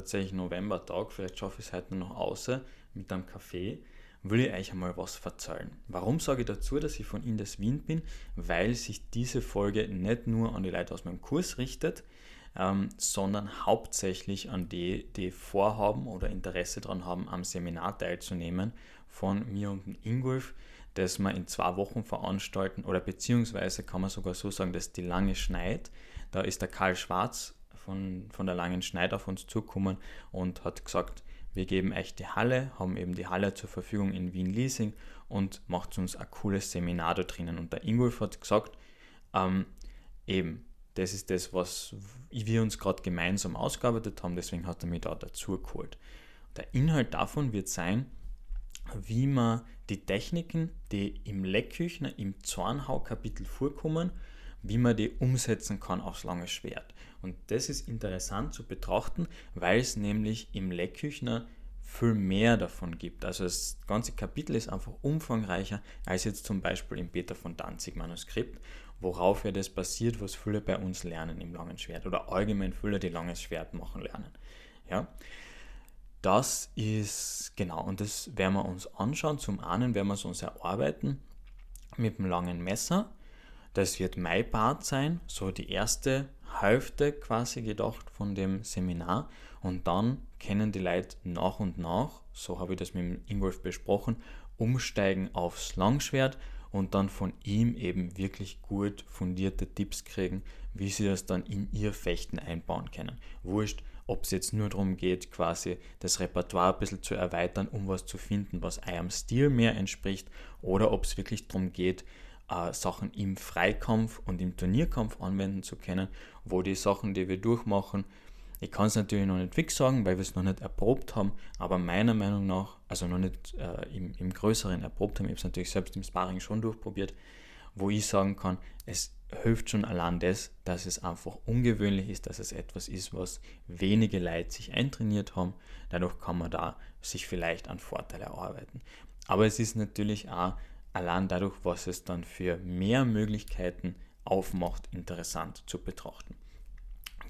tatsächlich Novembertag, vielleicht schaffe ich es heute noch außer mit einem Kaffee, will ich euch einmal was verzeihen. Warum sage ich dazu, dass ich von Indes Wien bin? Weil sich diese Folge nicht nur an die Leute aus meinem Kurs richtet, ähm, sondern hauptsächlich an die, die vorhaben oder Interesse daran haben, am Seminar teilzunehmen von mir und Ingolf, das wir in zwei Wochen veranstalten oder beziehungsweise kann man sogar so sagen, dass die lange Schneid, da ist der Karl Schwarz von, von der langen Schneid auf uns zugekommen und hat gesagt, wir geben euch die Halle, haben eben die Halle zur Verfügung in Wien Leasing und macht uns ein cooles Seminar da drinnen. Und der Ingolf hat gesagt, ähm, eben, das ist das, was wir uns gerade gemeinsam ausgearbeitet haben, deswegen hat er mich da dazu geholt. Der Inhalt davon wird sein, wie man die Techniken, die im Leckküchner, im Zornhau-Kapitel vorkommen, wie man die umsetzen kann aufs lange Schwert. Und das ist interessant zu betrachten, weil es nämlich im Leckküchner viel mehr davon gibt. Also das ganze Kapitel ist einfach umfangreicher als jetzt zum Beispiel im Peter von Danzig Manuskript, worauf ja das basiert, was viele bei uns lernen im langen Schwert oder allgemein viele, die langes Schwert machen lernen. Ja, das ist genau und das werden wir uns anschauen. Zum einen werden wir es uns erarbeiten mit dem langen Messer. Das wird mein Part sein, so die erste Hälfte quasi gedacht von dem Seminar und dann können die Leute nach und nach, so habe ich das mit Ingolf besprochen, umsteigen aufs Langschwert und dann von ihm eben wirklich gut fundierte Tipps kriegen, wie sie das dann in ihr Fechten einbauen können. Wurscht, ob es jetzt nur darum geht, quasi das Repertoire ein bisschen zu erweitern, um was zu finden, was eurem Stil mehr entspricht, oder ob es wirklich darum geht, äh, Sachen im Freikampf und im Turnierkampf anwenden zu können, wo die Sachen, die wir durchmachen, ich kann es natürlich noch nicht fix sagen, weil wir es noch nicht erprobt haben, aber meiner Meinung nach, also noch nicht äh, im, im Größeren erprobt haben, ich habe es natürlich selbst im Sparring schon durchprobiert, wo ich sagen kann, es hilft schon allein das, dass es einfach ungewöhnlich ist, dass es etwas ist, was wenige Leute sich eintrainiert haben. Dadurch kann man da sich vielleicht einen Vorteil erarbeiten. Aber es ist natürlich auch allein dadurch, was es dann für mehr Möglichkeiten aufmacht, interessant zu betrachten.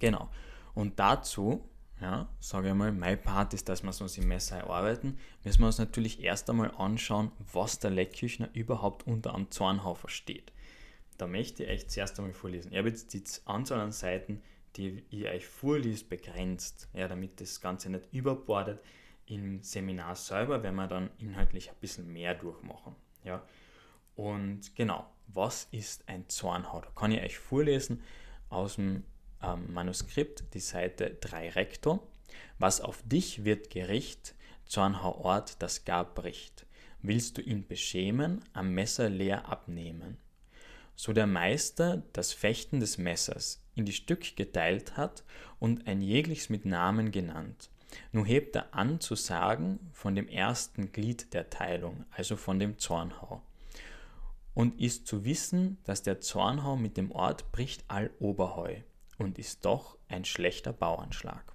Genau. Und dazu, ja, sage ich mal, mein Part ist, dass wir uns im Messer erarbeiten, müssen wir uns natürlich erst einmal anschauen, was der Leckküchner überhaupt unter einem Zornhau versteht. Da möchte ich euch zuerst einmal vorlesen. Ich habe jetzt die Anzahl an Seiten, die ich euch vorliest, begrenzt, ja, damit das Ganze nicht überbordet. Im Seminar selber werden wir dann inhaltlich ein bisschen mehr durchmachen. Ja. Und genau, was ist ein Zornhau? Da kann ich euch vorlesen aus dem ähm, Manuskript, die Seite 3 Rektor. Was auf dich wird Gericht, Zornhauort das gar bricht. Willst du ihn beschämen, am Messer leer abnehmen? So der Meister das Fechten des Messers in die Stück geteilt hat und ein jegliches mit Namen genannt. Nun hebt er an zu sagen von dem ersten Glied der Teilung, also von dem Zornhau. Und ist zu wissen, dass der Zornhau mit dem Ort bricht all Oberheu und ist doch ein schlechter Bauernschlag.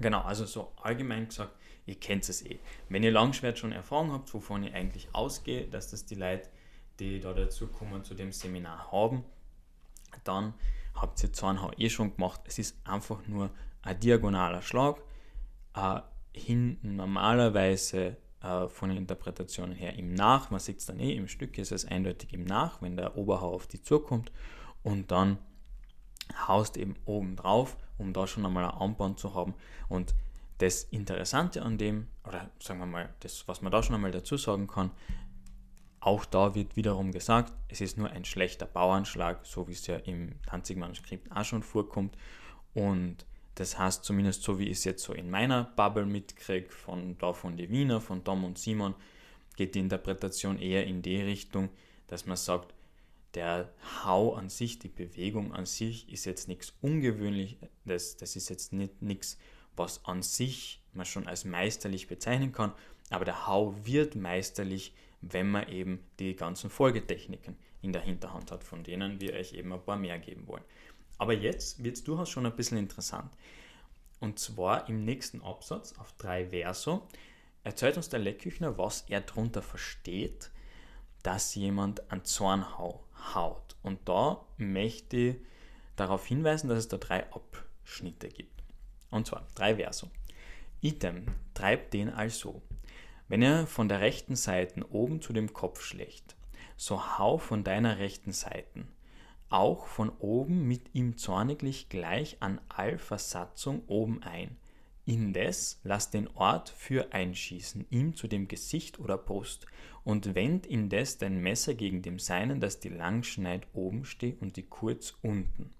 Genau, also so allgemein gesagt, ihr kennt es eh. Wenn ihr Langschwert schon Erfahrung habt, wovon ich eigentlich ausgehe, dass das die Leute, die da dazu kommen, zu dem Seminar haben, dann habt ihr Zornhau eh schon gemacht. Es ist einfach nur ein diagonaler Schlag, äh, hinten normalerweise äh, von den Interpretationen her im Nach, man sieht es dann eh, im Stück ist es eindeutig im Nach, wenn der Oberhau auf die zukommt und dann haust eben oben drauf, um da schon einmal ein Anbahn zu haben. Und das Interessante an dem, oder sagen wir mal, das, was man da schon einmal dazu sagen kann, auch da wird wiederum gesagt, es ist nur ein schlechter Bauernschlag, so wie es ja im Tanzig-Manuskript auch schon vorkommt. Und das heißt, zumindest so wie ich es jetzt so in meiner Bubble mitkriege, von da von die Wiener, von Tom und Simon, geht die Interpretation eher in die Richtung, dass man sagt, der Hau an sich, die Bewegung an sich ist jetzt nichts Ungewöhnliches, das, das ist jetzt nicht nichts, was an sich man schon als meisterlich bezeichnen kann, aber der Hau wird meisterlich, wenn man eben die ganzen Folgetechniken in der Hinterhand hat, von denen wir euch eben ein paar mehr geben wollen. Aber jetzt wird es durchaus schon ein bisschen interessant. Und zwar im nächsten Absatz auf 3 Verso erzählt uns der Leckküchner, was er darunter versteht, dass jemand einen Zornhau haut. Und da möchte ich darauf hinweisen, dass es da drei Schnitte gibt. Und zwar drei Verso. Item treibt den also. Wenn er von der rechten Seite oben zu dem Kopf schlägt, so hau von deiner rechten Seite auch von oben mit ihm zorniglich gleich an all Versatzung oben ein. Indes lass den Ort für einschießen, ihm zu dem Gesicht oder Brust, und wend indes dein Messer gegen dem Seinen, dass die Langschneid oben steht und die kurz unten.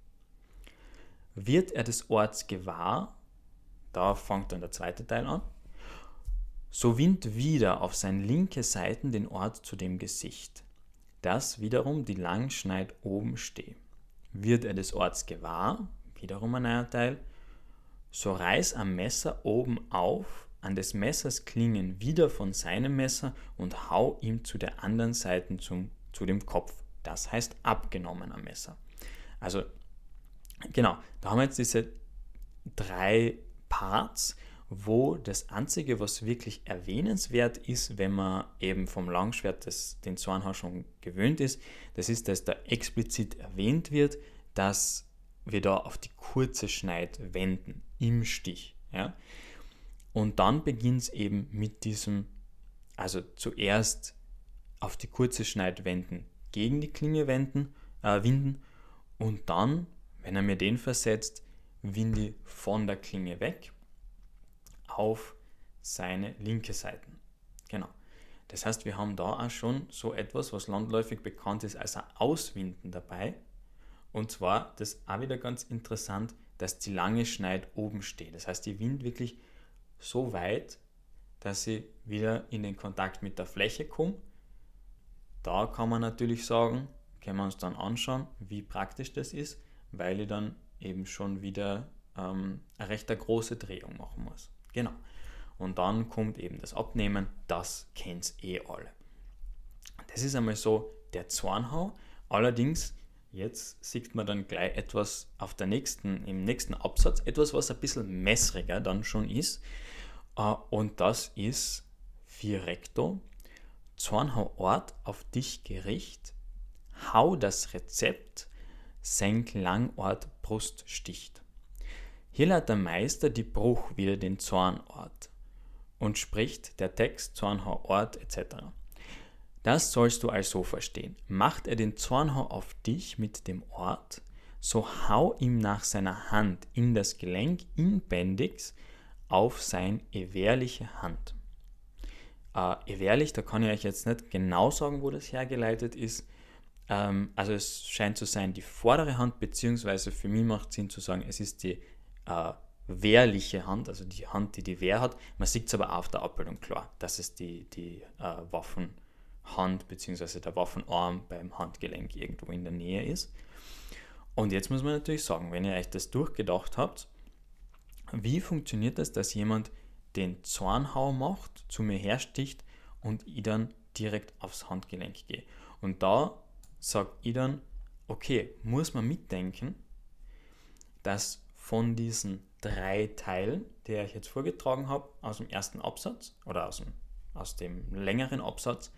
Wird er des Orts gewahr, da fängt dann der zweite Teil an, so wind wieder auf sein linke Seiten den Ort zu dem Gesicht, dass wiederum die Langschneid oben steht. Wird er des Orts gewahr, wiederum ein neuer Teil, so reiß am Messer oben auf, an des Messers Klingen wieder von seinem Messer und hau ihm zu der anderen Seite zum, zu dem Kopf. Das heißt abgenommen am Messer. Also genau, da haben wir jetzt diese drei Parts, wo das Einzige, was wirklich erwähnenswert ist, wenn man eben vom Langschwert des, den Zornhau schon gewöhnt ist, das ist, dass da explizit erwähnt wird, dass wir da auf die kurze Schneid wenden im Stich. Ja? Und dann beginnt es eben mit diesem, also zuerst auf die kurze Schneid wenden, gegen die Klinge wenden, äh, winden und dann, wenn er mir den versetzt, winde von der Klinge weg auf seine linke Seite. Genau. Das heißt, wir haben da auch schon so etwas, was landläufig bekannt ist als ein Auswinden dabei. Und zwar, das ist auch wieder ganz interessant, dass die lange Schneid oben steht. Das heißt, die Wind wirklich so weit, dass sie wieder in den Kontakt mit der Fläche kommt. Da kann man natürlich sagen, können wir uns dann anschauen, wie praktisch das ist, weil ich dann eben schon wieder ähm, eine recht große Drehung machen muss. Genau. Und dann kommt eben das Abnehmen, das kennt eh alle. Das ist einmal so der Zornhau. Allerdings Jetzt sieht man dann gleich etwas auf der nächsten, im nächsten Absatz, etwas, was ein bisschen messriger dann schon ist. Äh, und das ist vier recto, Zornhau Ort auf dich gericht, hau das Rezept, senk Langort Brust sticht. Hier leitet der Meister die Bruch wieder den Zornort und spricht der Text Zornhau Ort etc. Das sollst du also verstehen. Macht er den Zornhau auf dich mit dem Ort, so hau ihm nach seiner Hand in das Gelenk inbändigs auf sein ewehrliche Hand. Äh, ewehrlich, da kann ich euch jetzt nicht genau sagen, wo das hergeleitet ist. Ähm, also es scheint zu sein die vordere Hand, beziehungsweise für mich macht Sinn zu sagen, es ist die äh, wehrliche Hand, also die Hand, die die Wehr hat. Man sieht es aber auf der Abbildung klar, dass es die, die äh, Waffen Hand bzw. der Waffenarm beim Handgelenk irgendwo in der Nähe ist. Und jetzt muss man natürlich sagen, wenn ihr euch das durchgedacht habt, wie funktioniert das, dass jemand den Zornhau macht, zu mir hersticht und ich dann direkt aufs Handgelenk gehe? Und da sage ich dann, okay, muss man mitdenken, dass von diesen drei Teilen, die ich jetzt vorgetragen habe, aus dem ersten Absatz oder aus dem, aus dem längeren Absatz,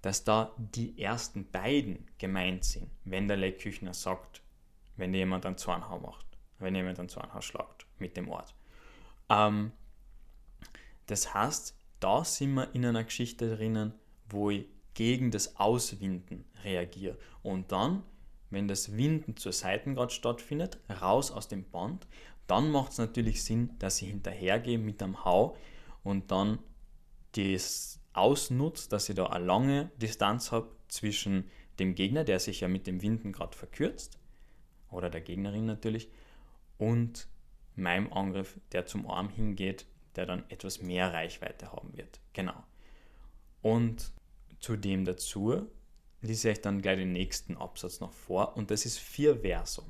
dass da die ersten beiden gemeint sind, wenn der Leckküchner sagt, wenn jemand einen Zornhau macht, wenn jemand einen Zornhau schlagt mit dem Ort. Ähm, das heißt, da sind wir in einer Geschichte drinnen, wo ich gegen das Auswinden reagiere. Und dann, wenn das Winden zur Seitengrad stattfindet, raus aus dem Band, dann macht es natürlich Sinn, dass ich hinterhergehe mit einem Hau und dann das ausnutzt, dass ich da eine lange Distanz habe zwischen dem Gegner, der sich ja mit dem Winden gerade verkürzt, oder der Gegnerin natürlich, und meinem Angriff, der zum Arm hingeht, der dann etwas mehr Reichweite haben wird. Genau. Und zudem dazu lese ich dann gleich den nächsten Absatz noch vor, und das ist vier Verso.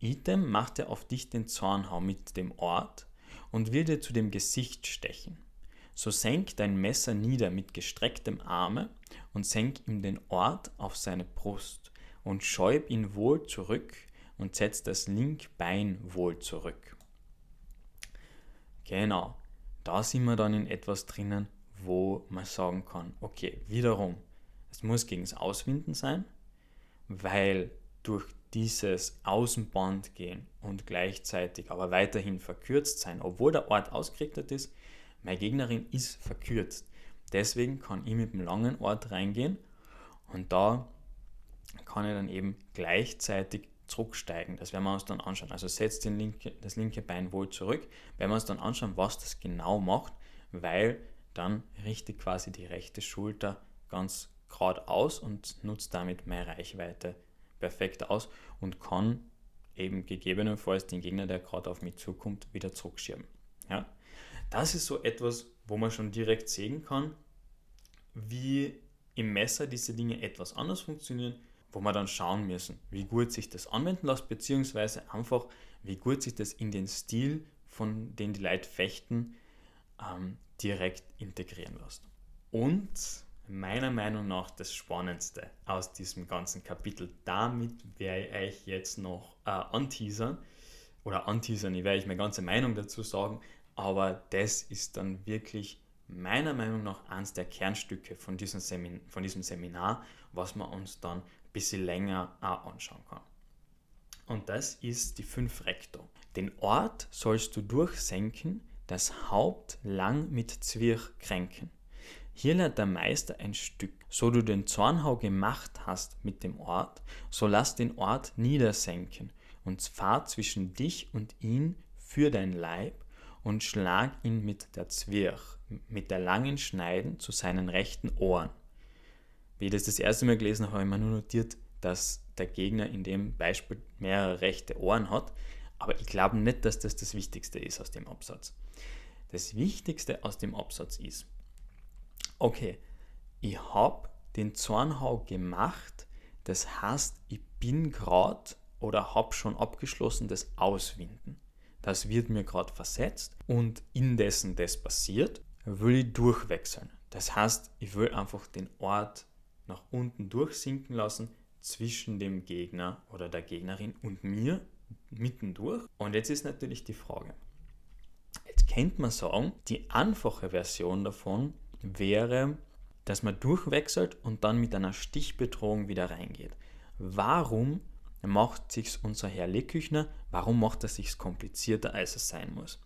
Item machte auf dich den Zornhau mit dem Ort und will dir zu dem Gesicht stechen. So senk dein Messer nieder mit gestrecktem Arme und senk ihm den Ort auf seine Brust und schäub ihn wohl zurück und setz das linke Bein wohl zurück. Genau, da sind wir dann in etwas drinnen, wo man sagen kann, okay, wiederum, es muss gegen das Auswinden sein, weil durch dieses Außenband gehen und gleichzeitig aber weiterhin verkürzt sein, obwohl der Ort ausgerichtet ist, meine Gegnerin ist verkürzt. Deswegen kann ich mit dem langen Ort reingehen und da kann ich dann eben gleichzeitig zurücksteigen. Das werden wir uns dann anschauen. Also setzt linke, das linke Bein wohl zurück, werden wir uns dann anschauen, was das genau macht, weil dann richtet quasi die rechte Schulter ganz geradeaus und nutzt damit meine Reichweite perfekt aus und kann eben gegebenenfalls den Gegner, der gerade auf mich zukommt, wieder zurückschieben. Ja? Das ist so etwas, wo man schon direkt sehen kann, wie im Messer diese Dinge etwas anders funktionieren, wo wir dann schauen müssen, wie gut sich das anwenden lässt, beziehungsweise einfach, wie gut sich das in den Stil, von dem die Leute fechten, ähm, direkt integrieren lässt. Und meiner Meinung nach das Spannendste aus diesem ganzen Kapitel. Damit werde ich euch jetzt noch äh, anteasern oder anteasern, ich werde euch meine ganze Meinung dazu sagen, aber das ist dann wirklich meiner Meinung nach eines der Kernstücke von diesem, Semin von diesem Seminar, was man uns dann ein bisschen länger auch anschauen kann. Und das ist die 5 Rektor. Den Ort sollst du durchsenken, das Haupt lang mit Zwirch kränken. Hier lernt der Meister ein Stück. So du den Zornhau gemacht hast mit dem Ort, so lass den Ort niedersenken und fahr zwischen dich und ihn für dein Leib und schlag ihn mit der Zwirch, mit der langen Schneiden zu seinen rechten Ohren. Wie ich das das erste Mal gelesen habe, habe ich mir nur notiert, dass der Gegner in dem Beispiel mehrere rechte Ohren hat, aber ich glaube nicht, dass das das Wichtigste ist aus dem Absatz. Das Wichtigste aus dem Absatz ist, okay, ich habe den Zornhau gemacht, das heißt, ich bin gerade oder habe schon abgeschlossen das Auswinden. Das wird mir gerade versetzt und indessen das passiert, will ich durchwechseln. Das heißt, ich will einfach den Ort nach unten durchsinken lassen zwischen dem Gegner oder der Gegnerin und mir mittendurch. Und jetzt ist natürlich die Frage. Jetzt könnte man sagen, die einfache Version davon wäre, dass man durchwechselt und dann mit einer Stichbedrohung wieder reingeht. Warum macht sich unser Herr Lecküchner, warum macht er sich komplizierter, als es sein muss?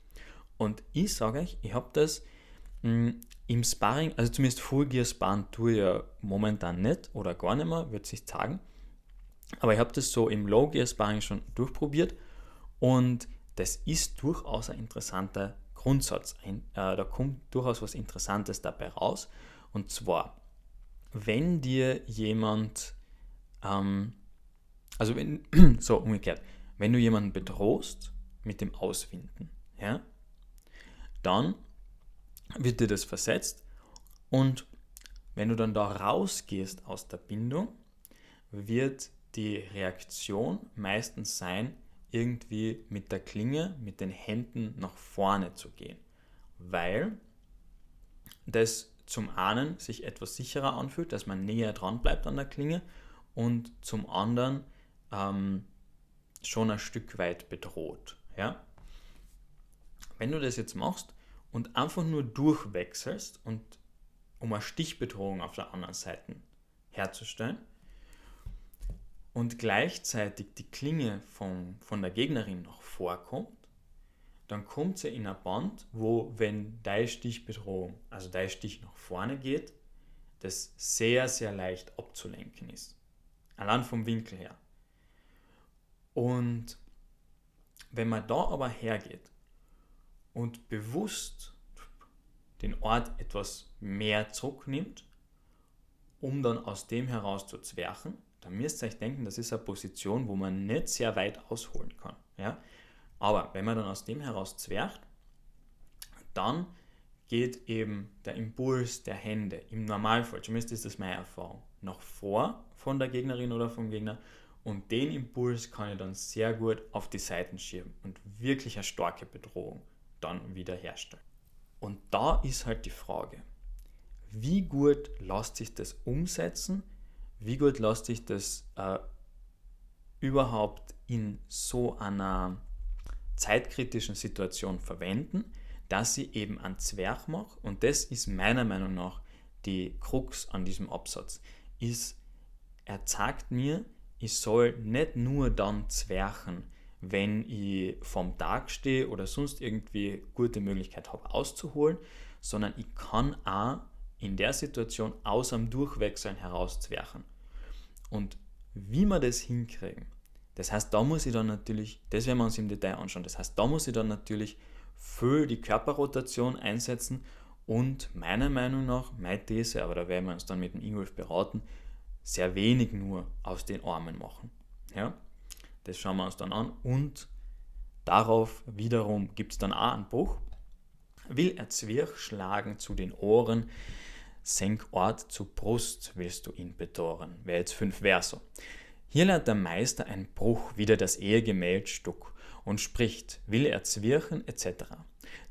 Und ich sage euch, ich habe das mh, hm, im Sparring, also zumindest Full Gear Sparen tue ich ja momentan nicht oder gar nicht mehr, wird sich sagen. Aber ich habe das so im Low Gear Sparring schon durchprobiert und das ist durchaus ein interessanter Grundsatz. Ein, äh, da kommt durchaus was Interessantes dabei raus. Und zwar, wenn dir jemand, ähm, also wenn, so umgekehrt, wenn du jemanden bedrohst mit dem Auswinden, ja, dann wird dir das versetzt und wenn du dann da rausgehst aus der Bindung, wird die Reaktion meistens sein, irgendwie mit der Klinge, mit den Händen nach vorne zu gehen, weil das zum einen sich etwas sicherer anfühlt, dass man näher dran bleibt an der Klinge und zum anderen ähm, schon ein Stück weit bedroht. Ja? Wenn du das jetzt machst und einfach nur durchwechselst und um eine Stichbedrohung auf der anderen Seite herzustellen, und gleichzeitig die Klinge von, von der Gegnerin noch vorkommt, dann kommt sie in ein Band, wo, wenn dein Stichbedrohung, also dein Stich nach vorne geht, das sehr, sehr leicht abzulenken ist. Allein vom Winkel her. Und wenn man da aber hergeht und bewusst den Ort etwas mehr zurücknimmt, um dann aus dem heraus zu zwerchen, dann müsst ihr euch denken, das ist eine Position, wo man nicht sehr weit ausholen kann. Ja? Aber wenn man dann aus dem heraus zwercht, dann geht eben der Impuls der Hände im Normalfall, zumindest ist das meine Erfahrung, nach vor von der Gegnerin oder vom Gegner und den Impuls kann ich dann sehr gut auf die Seiten schieben und wirklich eine starke Bedrohung dann wiederherstellen. Und da ist halt die Frage, wie gut lässt sich das umsetzen, wie gut lässt sich das äh, überhaupt in so einer zeitkritischen Situation verwenden, dass ich eben einen Zwerg mache. Und das ist meiner Meinung nach die Krux an diesem Absatz. Ist, er zeigt mir ich soll nicht nur dann zwerchen, wenn ich vom Tag stehe oder sonst irgendwie gute Möglichkeit habe auszuholen, sondern ich kann auch in der Situation aus dem Durchwechseln heraus zwerchen. Und wie wir das hinkriegen, das heißt, da muss ich dann natürlich, das werden wir uns im Detail anschauen, das heißt, da muss ich dann natürlich für die Körperrotation einsetzen und meiner Meinung nach, meine These, aber da werden wir uns dann mit dem Ingolf beraten, sehr wenig nur aus den Armen machen. Ja? Das schauen wir uns dann an und darauf wiederum gibt es dann auch einen Bruch. Will er Zwirch schlagen zu den Ohren, senk Ort zu Brust, willst du ihn betoren. Wäre jetzt fünf Verso. Hier lernt der Meister ein Bruch, wieder das Ehegemäldstück und spricht, will er zwirchen etc.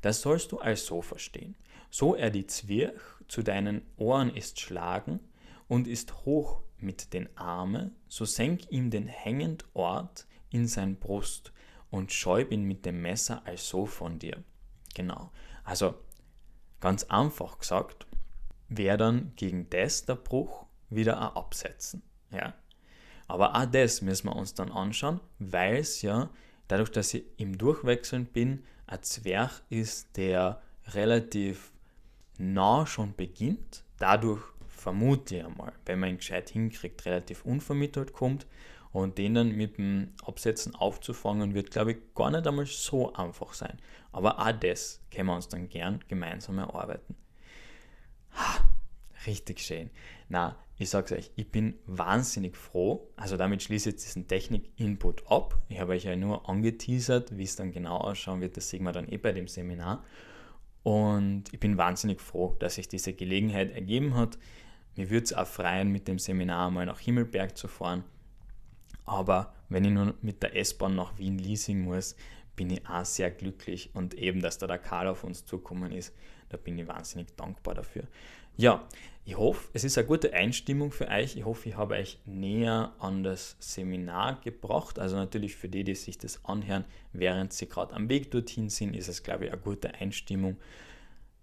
Das sollst du also verstehen. So er die Zwirch zu deinen Ohren ist schlagen und ist hoch mit den Armen, so senk ihm den hängend Ort in sein Brust und schäub ihn mit dem Messer also von dir. Genau. Also ganz einfach gesagt, wäre dann gegen das der Bruch wieder ein Absetzen. Ja. Aber auch das müssen wir uns dann anschauen, weil es ja, dadurch, dass ich im Durchwechseln bin, ein Zwerg ist, der relativ nah schon beginnt. Dadurch vermute ich einmal, wenn man ihn gescheit hinkriegt, relativ unvermittelt kommt und den dann mit dem Absetzen aufzufangen, wird, glaube ich, gar nicht einmal so einfach sein. Aber auch das können wir uns dann gern gemeinsam erarbeiten. Ha, richtig schön. Na, ich sage euch, ich bin wahnsinnig froh. Also damit schließe ich jetzt diesen Technik-Input ab. Ich habe euch ja nur angeteasert, wie es dann genau ausschauen wird. Das sehen wir dann eh bei dem Seminar. Und ich bin wahnsinnig froh, dass sich diese Gelegenheit ergeben hat. Mir würde es auch freuen, mit dem Seminar mal nach Himmelberg zu fahren. Aber wenn ich nur mit der S-Bahn nach Wien leasing muss, bin ich auch sehr glücklich. Und eben, dass da der Karl auf uns zukommen ist, da bin ich wahnsinnig dankbar dafür. Ja, ich hoffe, es ist eine gute Einstimmung für euch. Ich hoffe, ich habe euch näher an das Seminar gebracht. Also natürlich für die, die sich das anhören, während sie gerade am Weg dorthin sind, ist es, glaube ich, eine gute Einstimmung.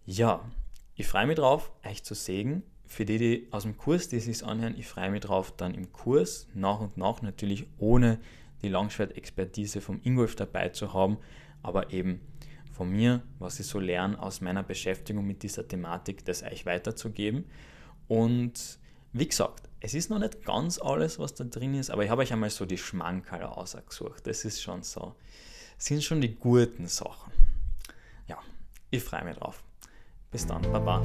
Ja, ich freue mich drauf, euch zu sehen. Für die, die aus dem Kurs, die sich anhören, ich freue mich drauf, dann im Kurs nach und nach natürlich ohne die Langschwert-Expertise vom Ingolf dabei zu haben, aber eben von mir, was ich so lerne aus meiner Beschäftigung mit dieser Thematik, das euch weiterzugeben. Und wie gesagt, es ist noch nicht ganz alles, was da drin ist, aber ich habe euch einmal so die Schmankerl ausgesucht. Das ist schon so, sind schon die guten Sachen. Ja, ich freue mich drauf. Bis dann, Baba.